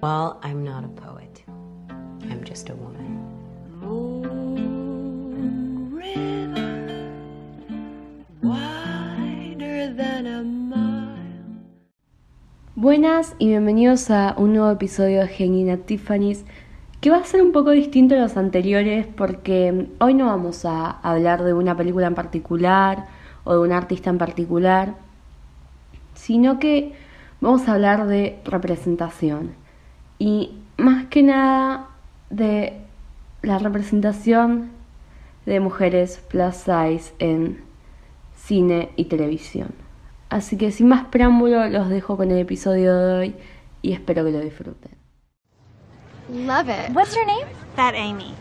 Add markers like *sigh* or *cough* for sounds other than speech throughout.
Well, I'm not a poet. I'm just a woman. Buenas y bienvenidos a un nuevo episodio de Genina Tiffany's que va a ser un poco distinto a los anteriores porque hoy no vamos a hablar de una película en particular o de un artista en particular, sino que vamos a hablar de representación y más que nada de la representación de mujeres plus size en cine y televisión. Así que sin más preámbulo los dejo con el episodio de hoy y espero que lo disfruten. Love it. What's your name? Fat Amy.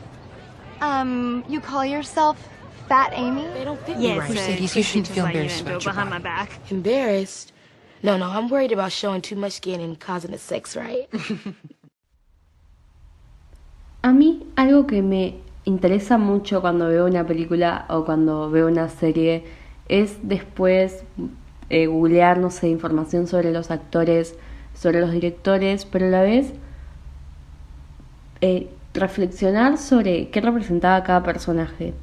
Um, you call yourself Fat Amy? They don't fit Yes, me right. Mercedes, you shouldn't feel embarrassed about your behind my back. Embarrassed? No, no, I'm worried about showing too much skin and causing a sex right. *laughs* A mí algo que me interesa mucho cuando veo una película o cuando veo una serie es después eh, googlear, no sé, información sobre los actores, sobre los directores, pero a la vez eh, reflexionar sobre qué representaba cada personaje.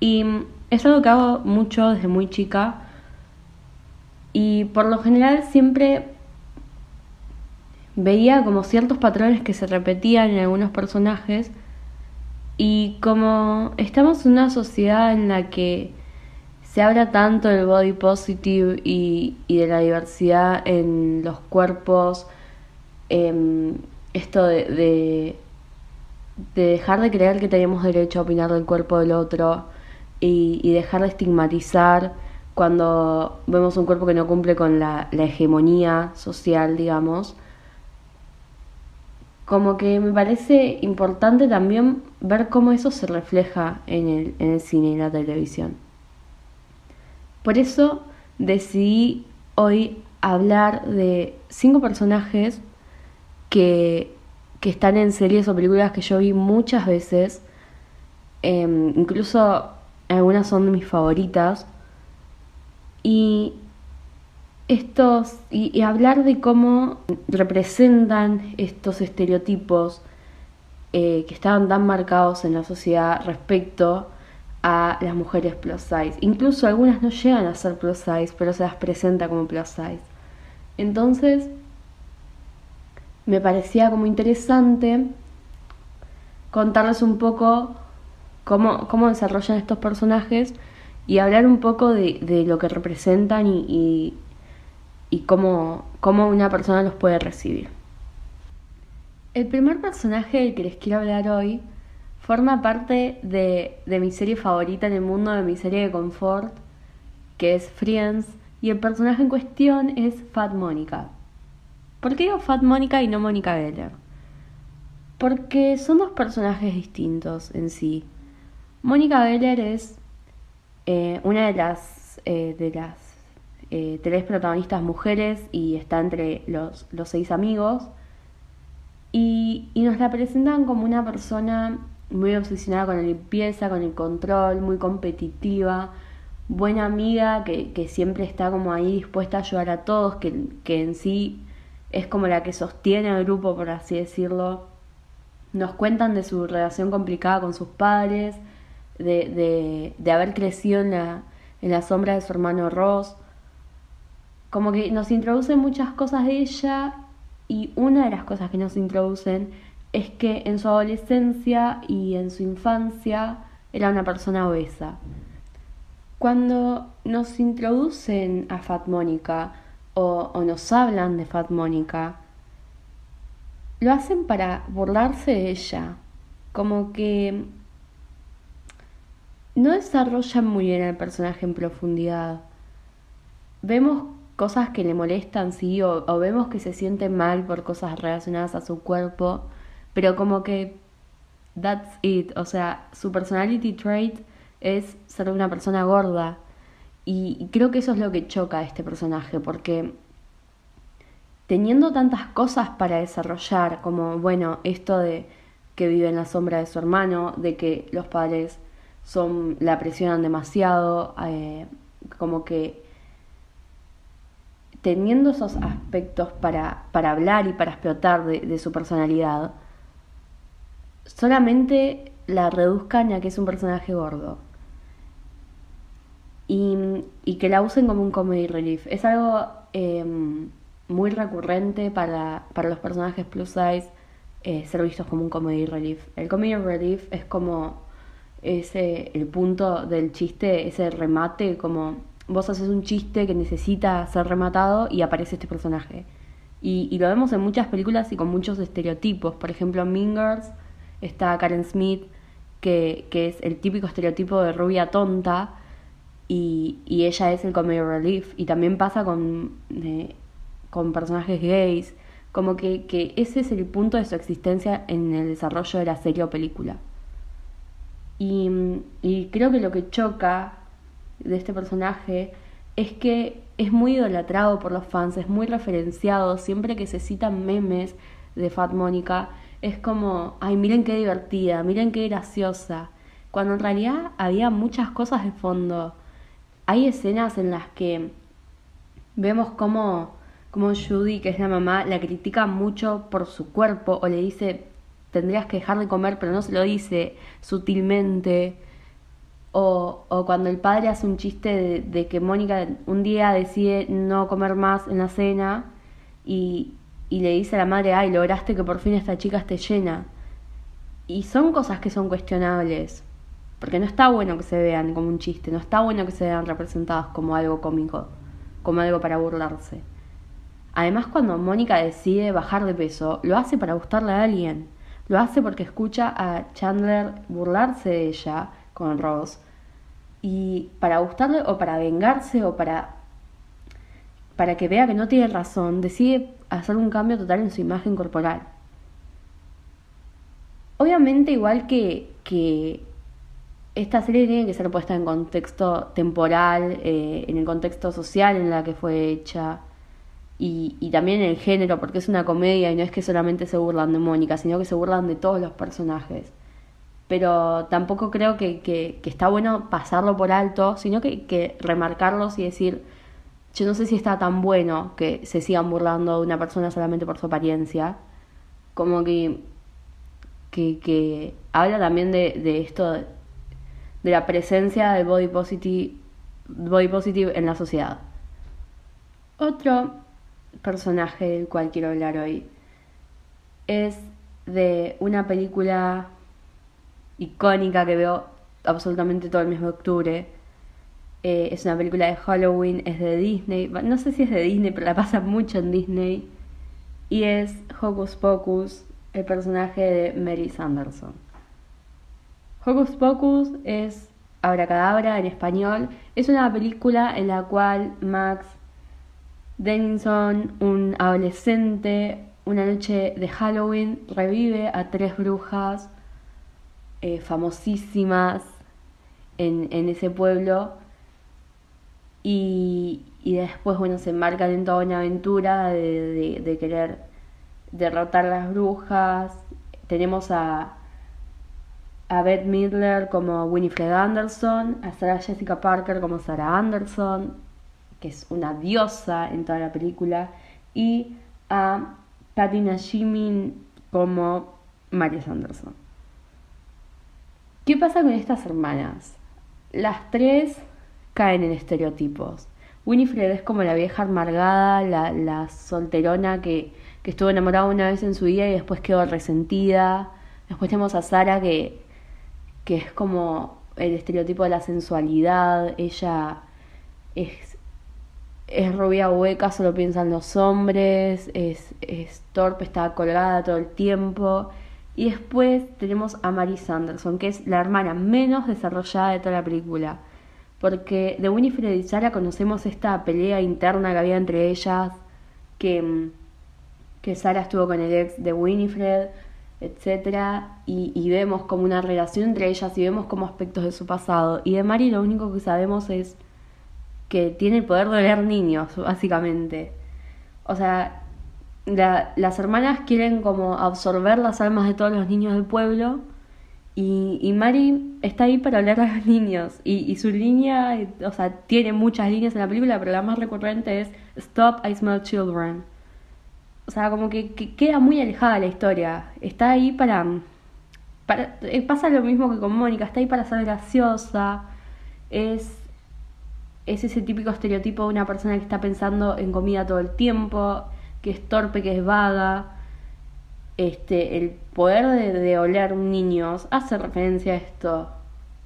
Y es algo que hago mucho desde muy chica y por lo general siempre veía como ciertos patrones que se repetían en algunos personajes y como estamos en una sociedad en la que se habla tanto del body positive y, de la diversidad en los cuerpos, em, esto de dejar de creer que tenemos derecho a opinar del cuerpo del otro y, y dejar de estigmatizar cuando vemos un cuerpo que no cumple con la, hegemonía social, digamos como que me parece importante también ver cómo eso se refleja en el, cine y la televisión. Por eso decidí hoy hablar de cinco personajes que, que están en series o películas que yo vi muchas veces, eh, incluso algunas son de mis favoritas, y estos y, hablar de cómo representan estos estereotipos eh, que estaban tan marcados en la sociedad respecto a las mujeres plus size. Incluso algunas no llegan a ser plus size, pero se las presenta como plus size. Entonces, me parecía como interesante contarles un poco cómo, cómo desarrollan estos personajes y hablar un poco de, de lo que representan y, y cómo, cómo una persona los puede recibir. El primer personaje del que les quiero hablar hoy forma parte de, de, mi serie favorita en el mundo, de mi serie de confort, que es Friends, y el personaje en cuestión es Fat Mónica. ¿Por qué digo Fat Mónica y no Mónica Geller? Porque son dos personajes distintos en sí. Mónica Geller es eh, una de las, eh, de las eh, tres protagonistas mujeres y está entre los, los seis amigos. Y, y, nos la presentan como una persona muy obsesionada con la limpieza, con el control, muy competitiva, buena amiga que, que siempre está como ahí dispuesta a ayudar a todos, que, que en sí es como la que sostiene al grupo, por así decirlo. Nos cuentan de su relación complicada con sus padres, de, de, de haber crecido en la, en la sombra de su hermano Ross como que nos introducen muchas cosas de ella y una de las cosas que nos introducen es que en su adolescencia y en su infancia era una persona obesa. Cuando nos introducen a Fat Mónica o, o, nos hablan de Fat Mónica, lo hacen para burlarse de ella, como que no desarrollan muy bien al personaje en profundidad. Vemos cosas que le molestan, sí, o, o, vemos que se siente mal por cosas relacionadas a su cuerpo, pero como que that's it, o sea, su personality trait es ser una persona gorda. Y, y creo que eso es lo que choca a este personaje, porque teniendo tantas cosas para desarrollar, como, bueno, esto de que vive en la sombra de su hermano, de que los padres son, la presionan demasiado, eh, como que teniendo esos aspectos para, para hablar y para explotar de, su personalidad, solamente la reduzcan a que es un personaje gordo. Y, y que la usen como un comedy relief. Es algo em, muy recurrente para, para los personajes plus size eh, ser vistos como un comedy relief. El comedy relief es como ese el punto del chiste, ese remate, como vos haces un chiste que necesita ser rematado y aparece este personaje. Y, lo vemos en muchas películas y con muchos estereotipos. Por ejemplo, en Mean Girls está Karen Smith, que, que es el típico estereotipo de rubia tonta, y, y ella es el comedy relief. Y también pasa con, eh, con personajes gays, como que, que ese es el punto de su existencia en el desarrollo de la serie o película. Y, creo que lo que choca de este personaje es que es muy idolatrado por los fans, es muy referenciado, siempre que se citan memes de Fat Mónica, es como, ay, miren qué divertida, miren qué graciosa, cuando en realidad había muchas cosas de fondo. Hay escenas en las que vemos cómo, cómo Judy, que es la mamá, la critica mucho por su cuerpo o le dice, tendrías que dejar de comer, pero no se lo dice sutilmente. O, o cuando el padre hace un chiste de, que Mónica un día decide no comer más en la cena y, y le dice a la madre, ay, lograste que por fin esta chica esté llena. Y son cosas que son cuestionables, porque no está bueno que se vean como un chiste, no está bueno que se vean representadas como algo cómico, como algo para burlarse. Además, cuando Mónica decide bajar de peso, lo hace para gustarle a alguien. Lo hace porque escucha a Chandler burlarse de ella con Ross. Y para gustarle o para vengarse o para para que vea que no tiene razón, decide hacer un cambio total en su imagen corporal. Obviamente, igual que, que esta serie tiene que ser puesta en contexto temporal, eh, en el contexto social en la que fue hecha y, y, también en el género, porque es una comedia y no es que solamente se burlan de Mónica, sino que se burlan de todos los personajes. Pero tampoco creo que, está bueno pasarlo por alto, sino que, remarcarlos y decir, yo no sé si está tan bueno que se sigan burlando de una persona solamente por su apariencia. Como que, que, que habla también de, esto, de la presencia del body positive, body positive en la sociedad. Otro personaje del cual quiero hablar hoy es de una película icónica que veo absolutamente todo el mes de octubre. Eh, es una película de Halloween, es de Disney. No sé si es de Disney, pero la pasa mucho en Disney. Y es Hocus Pocus, el personaje de Mary Sanderson. Hocus Pocus es Abracadabra en español. Es una película en la cual Max Dennison, un adolescente, una noche de Halloween, revive a tres brujas eh, famosísimas en, ese pueblo y, después, bueno, se embarcan en toda una aventura de, de, querer derrotar las brujas. Tenemos a, a Beth Midler como Winifred Anderson, a Sarah Jessica Parker como Sarah Anderson, es una diosa en toda la película, y a Patty Nashimin como Mary Sanderson. ¿Qué pasa con estas hermanas? Las tres caen en estereotipos. Winifred es como la vieja amargada, la, la solterona que, que, estuvo enamorada una vez en su vida y después quedó resentida. Después tenemos a Sara que, que es como el estereotipo de la sensualidad. Ella es, es rubia hueca, solo piensan los hombres, es, es torpe, está colgada todo el tiempo. Y después tenemos a Mary Sanderson, que es la hermana menos desarrollada de toda la película. Porque de Winifred y Sara conocemos esta pelea interna que había entre ellas, que, que Sara estuvo con el ex de Winifred, etc. Y, y, vemos como una relación entre ellas y vemos como aspectos de su pasado. Y de Mary lo único que sabemos es que tiene el poder de oler niños, básicamente. O sea, la, las hermanas quieren como absorber las almas de todos los niños del pueblo Y, y Mari está ahí para hablar a los niños. Y, su línea, o sea, tiene muchas líneas en la película, pero la más recurrente es Stop, I smell children. O sea, como que, que queda muy alejada la historia. Está ahí para, para... eh, Pasa lo mismo que con Mónica, está ahí para ser graciosa. Es, es ese típico estereotipo de una persona que está pensando en comida todo el tiempo, que es torpe, que es vaga este, el poder de, de oler niños hace referencia a esto,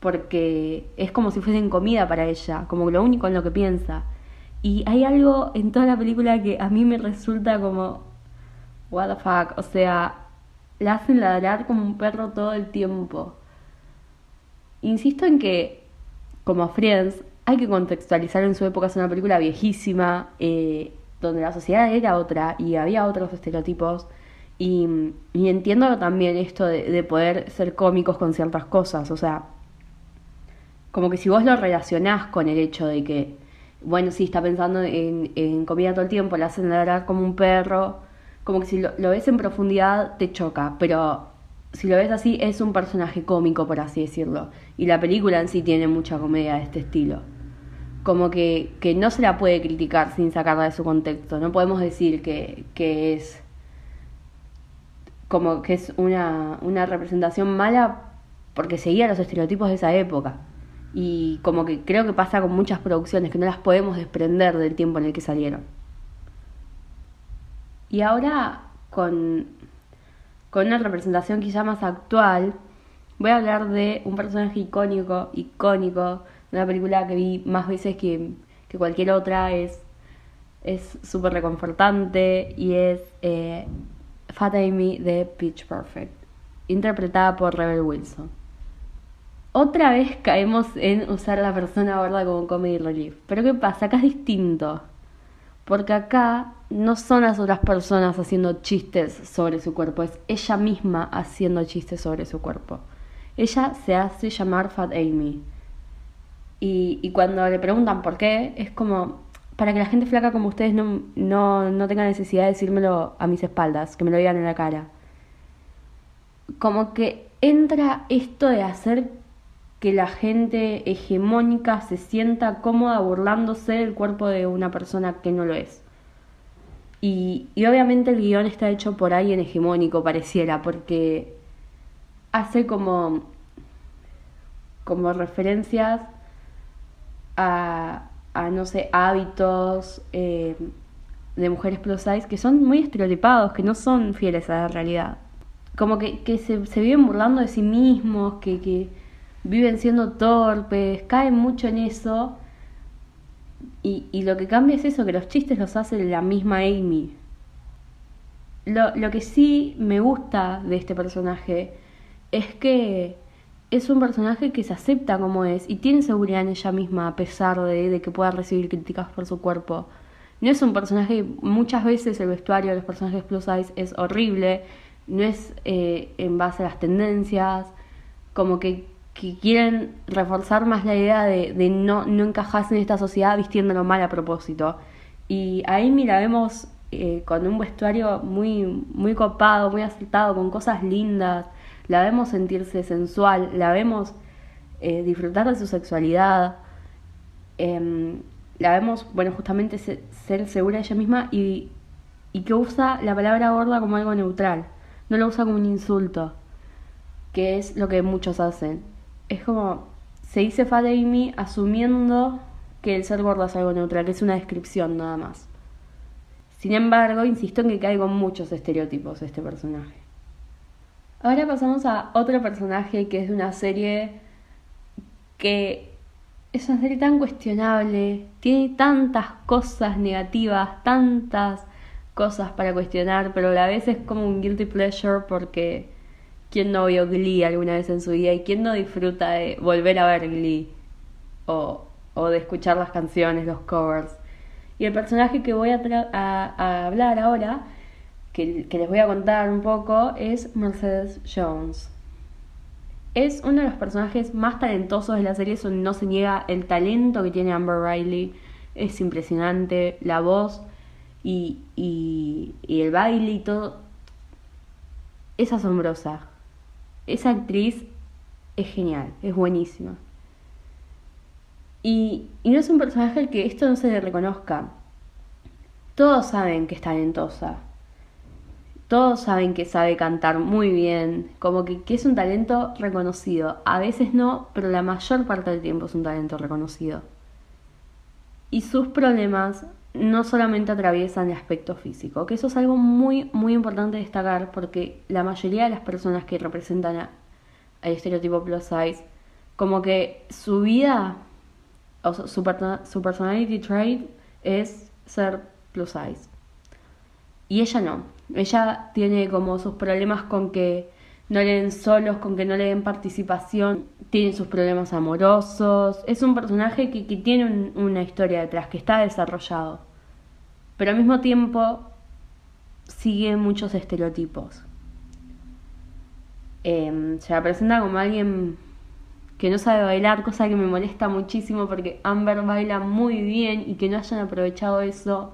porque es como si fuesen comida para ella, como lo único en lo que piensa. Y hay algo en toda la película que a mí me resulta como, what the fuck, o sea, la hacen ladrar como un perro todo el tiempo. Insisto en que, como Friends, hay que contextualizar en su época, es una película viejísima, eh, donde la sociedad era otra y había otros estereotipos. Y, entiendo también esto de, de, poder ser cómicos con ciertas cosas. O sea, como que si vos lo relacionás con el hecho de que, bueno, sí, está pensando en, en comida todo el tiempo, la hacen ladrar como un perro, como que si lo, lo, ves en profundidad te choca, pero si lo ves así es un personaje cómico, por así decirlo. Y la película en sí tiene mucha comedia de este estilo. Como que, que no se la puede criticar sin sacarla de su contexto. No podemos decir que, que es como que es una, una representación mala porque seguía los estereotipos de esa época. Y como que creo que pasa con muchas producciones, que no las podemos desprender del tiempo en el que salieron. Y ahora con, con una representación quizá más actual, voy a hablar de un personaje icónico, icónico, de una película que vi más veces que, que cualquier otra, es súper reconfortante y es eh, Fat Amy de Pitch Perfect, interpretada por Rebel Wilson. Otra vez caemos en usar a la persona gorda como comedy relief. Pero ¿qué pasa? Acá es distinto. Porque acá no son las otras personas haciendo chistes sobre su cuerpo, es ella misma haciendo chistes sobre su cuerpo. Ella se hace llamar Fat Amy. Y, y cuando le preguntan por qué, es como, para que la gente flaca como ustedes no, no, no tenga necesidad de decírmelo a mis espaldas, que me lo digan en la cara. Como que entra esto de hacer que la gente hegemónica se sienta cómoda burlándose del cuerpo de una persona que no lo es. Y, y obviamente el guion está hecho por alguien hegemónico, pareciera, porque hace como, como referencias a, a no sé, hábitos eh, de mujeres plus size que son muy estereotipados, que no son fieles a la realidad. Como que, que se, se viven burlando de sí mismos, que, que viven siendo torpes, caen mucho en eso. Y, y, lo que cambia es eso, que los chistes los hace la misma Amy. Lo, lo que sí me gusta de este personaje es que es un personaje que se acepta como es y tiene seguridad en ella misma a pesar de, de que pueda recibir críticas por su cuerpo. No es un personaje, muchas veces el vestuario de los personajes plus size es horrible, no es eh, en base a las tendencias, como que, que quieren reforzar más la idea de, no, no encajarse en esta sociedad vistiéndolo mal a propósito. Y a Amy la vemos eh, con un vestuario muy, muy copado, muy acertado, con cosas lindas la vemos sentirse sensual, la vemos eh, disfrutar de su sexualidad, eh, la vemos, bueno, justamente ser segura de ella misma y, y, que usa la palabra gorda como algo neutral, no lo usa como un insulto, que es lo que muchos hacen. Es como, se dice Fat Amy asumiendo que el ser gorda es algo neutral, que es una descripción nada más. Sin embargo, insisto en que caigo en muchos estereotipos este personaje. Ahora pasamos a otro personaje que es de una serie que es una serie tan cuestionable, tiene tantas cosas negativas, tantas cosas para cuestionar, pero a la vez es como un guilty pleasure porque ¿quién no vio Glee alguna vez en su vida y quién no disfruta de volver a ver Glee o, o de escuchar las canciones, los covers? Y el personaje que voy a, a, a hablar ahora que, que, les voy a contar un poco es Mercedes Jones. Es uno de los personajes más talentosos de la serie, eso no se niega el talento que tiene Amber Riley. Es impresionante, la voz y, y, y el baile y todo. Es asombrosa. Esa actriz es genial, es buenísima. Y, no es un personaje al que esto no se le reconozca. Todos saben que es talentosa. Todos saben que sabe cantar muy bien. Como que, que es un talento reconocido. A veces no, pero la mayor parte del tiempo es un talento reconocido. Y sus problemas no solamente atraviesan el aspecto físico, que eso es algo muy, muy importante destacar porque la mayoría de las personas que representan a, al estereotipo plus size, como que su vida, o su, su, su personality trait es ser plus size. Y ella no, ella tiene como sus problemas con que no le den solos, con que no le den participación, tiene sus problemas amorosos, es un personaje que, que tiene un, una historia detrás, que está desarrollado, pero al mismo tiempo sigue muchos estereotipos. Eh, se la presenta como alguien que no sabe bailar, cosa que me molesta muchísimo porque Amber baila muy bien y que no hayan aprovechado eso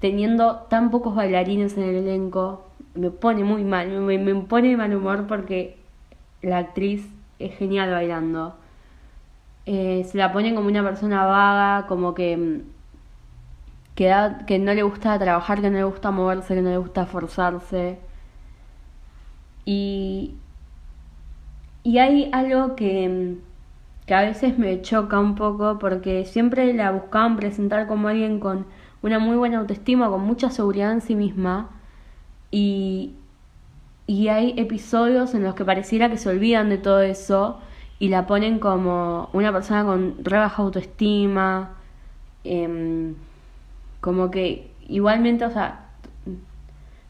teniendo tan pocos bailarines en el elenco me pone muy mal, me, me pone de mal humor porque la actriz es genial bailando. Eh, se la pone como una persona vaga, como que, da, que no le gusta trabajar, que no le gusta moverse, que no le gusta forzarse. Y, y hay algo que, que a veces me choca un poco porque siempre la buscaban presentar como alguien con una muy buena autoestima, con mucha seguridad en sí misma y, y hay episodios en los que pareciera que se olvidan de todo eso y la ponen como una persona con re baja autoestima, eh, como que igualmente, o sea,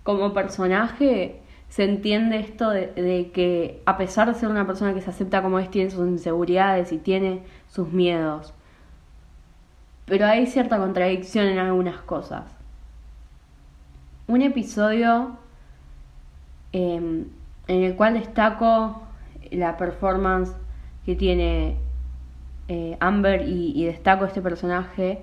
como personaje se entiende esto de, que a pesar de ser una persona que se acepta como es, tiene sus inseguridades y tiene sus miedos. Pero hay cierta contradicción en algunas cosas un episodio eh, en el cual destaco la performance que tiene eh, Amber y, destaco este personaje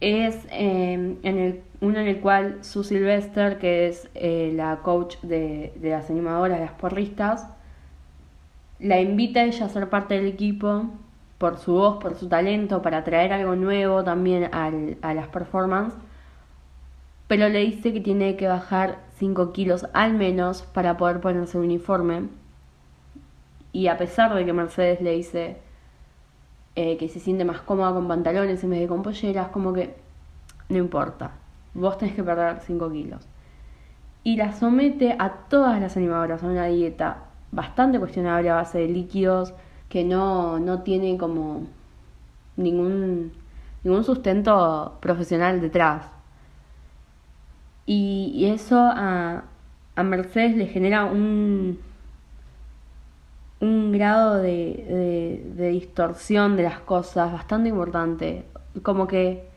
es eh, en el, uno en el cual Sue Sylvester, que es eh, la coach de, de, las animadoras, las porristas, la invita a ella a ser parte del equipo por su voz, por su talento, para traer algo nuevo también a las performances pero le dice que tiene que bajar 5 kilos al menos para poder ponerse el uniforme. Y a pesar de que Mercedes le dice eh, que se siente más cómoda con pantalones en vez de con polleras, como que no importa, vos tenés que perder 5 kilos. Y la somete a todas las animadoras a una dieta bastante cuestionable a base de líquidos que no, no tiene como ningún, ningún sustento profesional detrás. Y, eso a, a, Mercedes le genera un, un grado de, de, distorsión de las cosas bastante importante. Como que,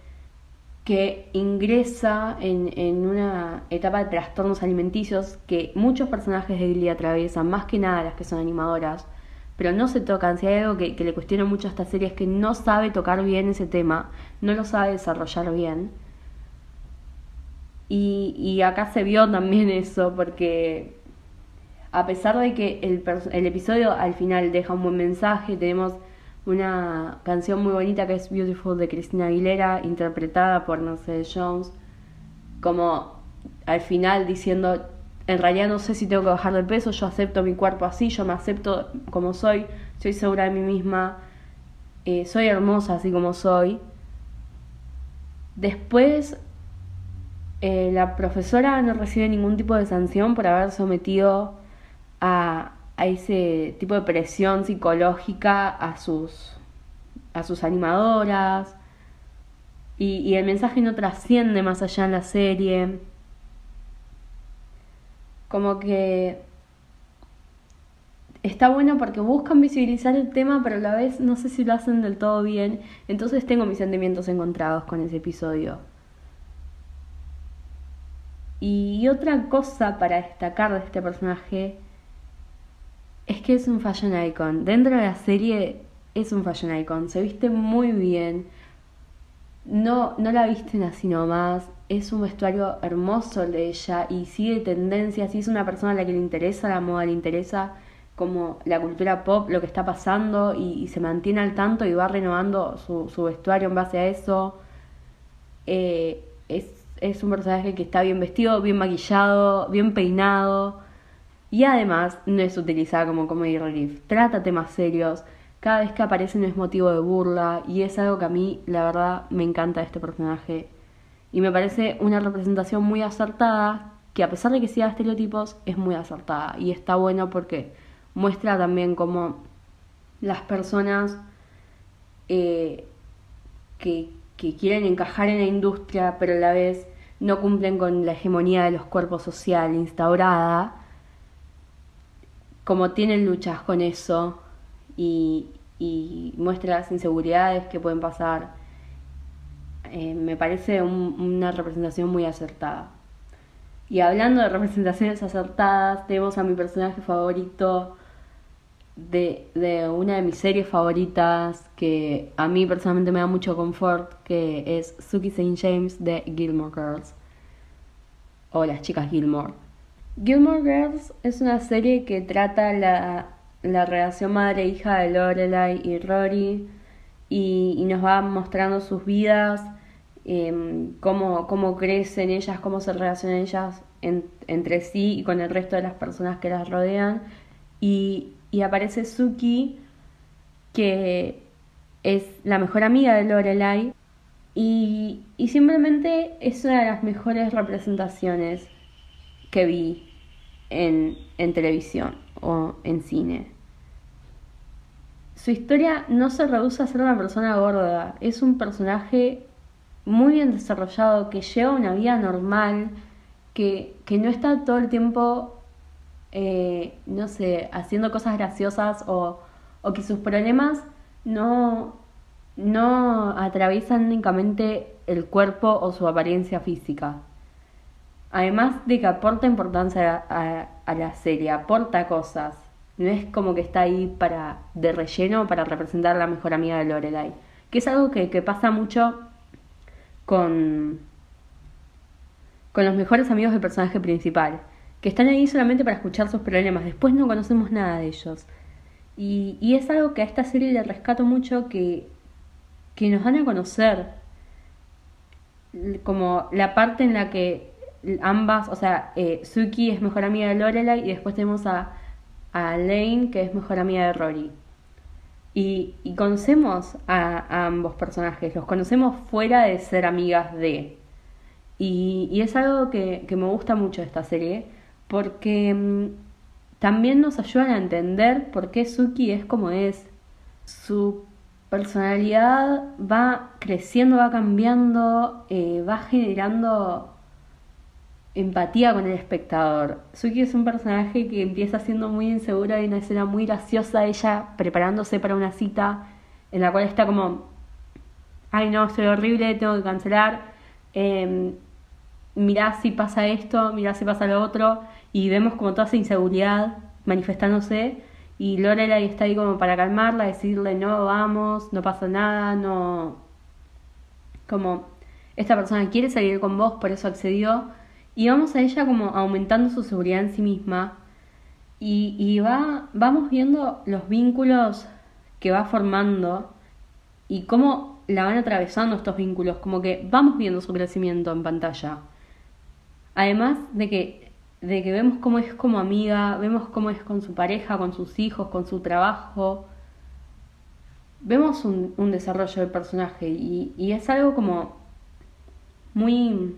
que ingresa en, en una etapa de trastornos alimenticios que muchos personajes de Glee atraviesan, más que nada las que son animadoras, pero no se tocan. Si hay algo que, que le cuestiona mucho a esta serie es que no sabe tocar bien ese tema, no lo sabe desarrollar bien. Y, acá se vio también *laughs* eso, porque a pesar de que el, el, episodio al final deja un buen mensaje, tenemos una canción muy bonita que es Beautiful de Cristina Aguilera, interpretada por Mercedes Jones, como al final diciendo, en realidad no sé si tengo que bajar de peso, yo acepto mi cuerpo así, yo me acepto como soy, soy segura de mí misma, eh, soy hermosa así como soy. Después eh, la profesora no recibe ningún tipo de sanción por haber sometido a, ese tipo de presión psicológica a sus, a sus animadoras. Y, y el mensaje no trasciende más allá en la serie. Como que está bueno porque buscan visibilizar el tema, pero a la vez no sé si lo hacen del todo bien. Entonces tengo mis sentimientos encontrados con ese episodio. Y otra cosa para destacar de este personaje es que es un fashion icon. Dentro de la serie es un fashion icon. Se viste muy bien. No, no la visten así nomás. Es un vestuario hermoso el de ella y sigue tendencias. Y es una persona a la que le interesa la moda, le interesa como la cultura pop, lo que está pasando y, se mantiene al tanto y va renovando su, su vestuario en base a eso. Eh, es, es un personaje que está bien vestido, bien maquillado, bien peinado. Y además no es utilizada como comedy relief. Trata temas serios, cada vez que aparece no es motivo de burla. Y es algo que a mí la verdad me encanta este personaje. Y me parece una representación muy acertada que a pesar de que siga estereotipos es muy acertada. Y está bueno porque muestra también cómo las personas eh, que quieren encajar en la industria pero a la vez no cumplen con la hegemonía de los cuerpos social instaurada como tienen luchas con eso y, muestra las inseguridades que pueden pasar, eh, me parece un- una representación muy acertada. Y hablando de representaciones acertadas, tenemos a mi personaje favorito de, de una de mis series favoritas que a mí personalmente me da mucho confort, que es Suki St. James de Gilmore Girls o las chicas Gilmore. Gilmore Girls es una serie que trata la, la relación madre-hija de Lorelai y Rory y, nos va mostrando sus vidas, em, cómo, cómo crecen ellas, cómo se relacionan ellas en- entre sí y con el resto de las personas que las rodean. Y, y aparece Suki, que es la mejor amiga de Lorelai y, y simplemente es una de las mejores representaciones que vi en, en televisión o en cine. Su historia no se reduce a ser una persona gorda, es un personaje muy bien desarrollado que lleva una vida normal, que, que no está todo el tiempo, eh, no sé, haciendo cosas graciosas o, o que sus problemas no, no atraviesan únicamente el cuerpo o su apariencia física. Además de que aporta importancia a, la serie, aporta cosas. No es como que está ahí para de relleno para representar a la mejor amiga de Lorelai. Que es algo que, que pasa mucho con, con los mejores amigos del personaje principal. Que están ahí solamente para escuchar sus problemas. Después no conocemos nada de ellos. Y, y es algo que a esta serie le rescato mucho que, que nos dan a conocer como la parte en la que ambas, o sea, eh, Suki es mejor amiga de Lorelai y después tenemos a, a Lane que es mejor amiga de Rory. Y, conocemos a, a ambos personajes, los conocemos fuera de ser amigas de. Y, y es algo que, que me gusta mucho de esta serie, porque mm, también nos ayudan a entender por qué Suki es como es. Su personalidad va creciendo, va cambiando, eh, va generando empatía con el espectador. Suki es un personaje que empieza siendo muy insegura. Hay una escena muy graciosa ella preparándose para una cita en la cual está como, ay no, estoy horrible, tengo que cancelar. Eh, mirá si pasa esto, mirá si pasa lo otro. Y vemos como toda esa inseguridad manifestándose. Y Lorelai está ahí como para calmarla, decirle no, vamos, no pasa nada, no... Como esta persona quiere salir con vos, por eso accedió. Y vamos a ella como aumentando su seguridad en sí misma. Y, y va, vamos viendo los vínculos que va formando y cómo la van atravesando estos vínculos. Como que vamos viendo su crecimiento en pantalla. Además de que, de que vemos cómo es como amiga, vemos cómo es con su pareja, con sus hijos, con su trabajo. Vemos un, desarrollo del personaje y, y es algo como muy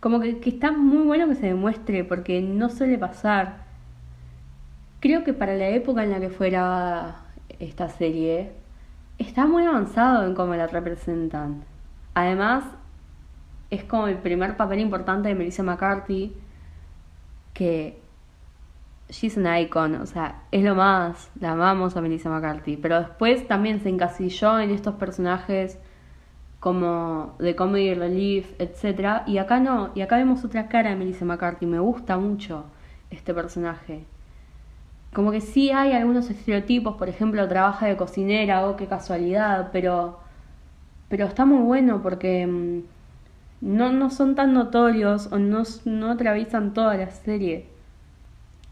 como que, que está muy bueno que se demuestre porque no suele pasar. Creo que para la época en la que fue grabada esta serie, está muy avanzado en cómo la representan. Además, es como el primer papel importante de Melissa McCarthy, que she's an icon, o sea, es lo más, la amamos a Melissa McCarthy, pero después también se encasilló en estos personajes como de comedy relief, etcétera, y acá no, y acá vemos otra cara de Melissa McCarthy, me gusta mucho este personaje. Como que sí hay algunos estereotipos, por ejemplo, trabaja de cocinera, oh, qué casualidad, pero pero está muy bueno porque mm, no, no son tan notorios o no, no atraviesan toda la serie.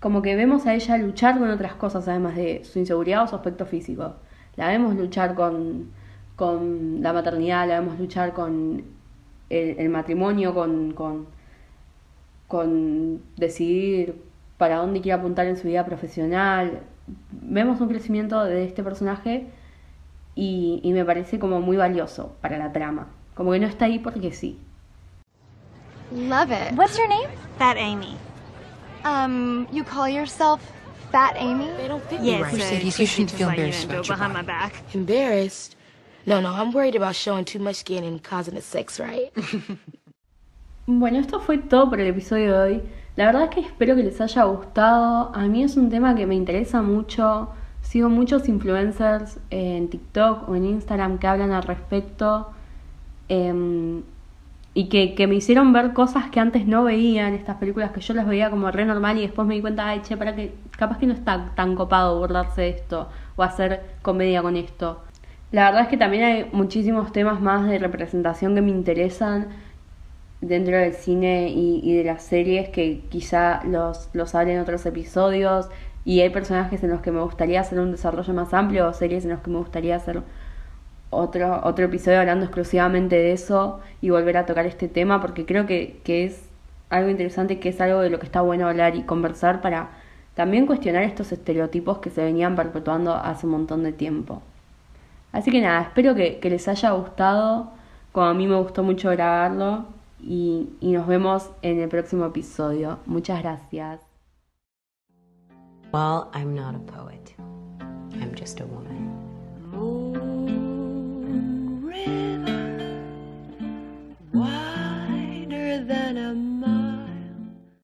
como que vemos a ella luchar con otras cosas, además de su inseguridad o su aspecto físico. La vemos luchar con, con la maternidad, la vemos luchar con el, matrimonio, con, con, con decidir para dónde quiere apuntar en su vida profesional. Vemos un crecimiento de este personaje y, y me parece como muy valioso para la trama. Como que no está ahí porque sí. Love it. What's your name? Fat Amy. Um, you call yourself Fat Amy? They don't me Yes, right. Mercedes, you shouldn't feel like you embarrassed about your behind my body. back. Embarrassed? No, no, I'm worried about showing too much skin and causing the sex right. *laughs* Bueno, esto fue todo por el episodio de hoy. La verdad es que espero que les haya gustado. A mí es un tema que me interesa mucho. Sigo muchos influencers en TikTok o en Instagram que hablan al respecto. em, y que, que me hicieron ver cosas que antes no veía en estas películas, que yo las veía como re normal y después me di cuenta, ay, che, para que capaz que no está tan copado burlarse esto o hacer comedia con esto. La verdad es que también hay muchísimos temas más de representación que me interesan dentro del cine y, y de las series que quizá los, los hable en otros episodios y hay personajes en los que me gustaría hacer un desarrollo más amplio o series en los que me gustaría hacer otro, otro episodio hablando exclusivamente de eso y volver a tocar este tema porque creo que, que es algo interesante, que es algo de lo que está bueno hablar y conversar para también cuestionar estos estereotipos que se venían perpetuando hace un montón de tiempo. Así que nada, espero que, que les haya gustado, como a mí me gustó mucho grabarlo y, y nos vemos en el próximo episodio. Muchas gracias. Well, I'm not a poet. I'm just a woman. river wider than a mile.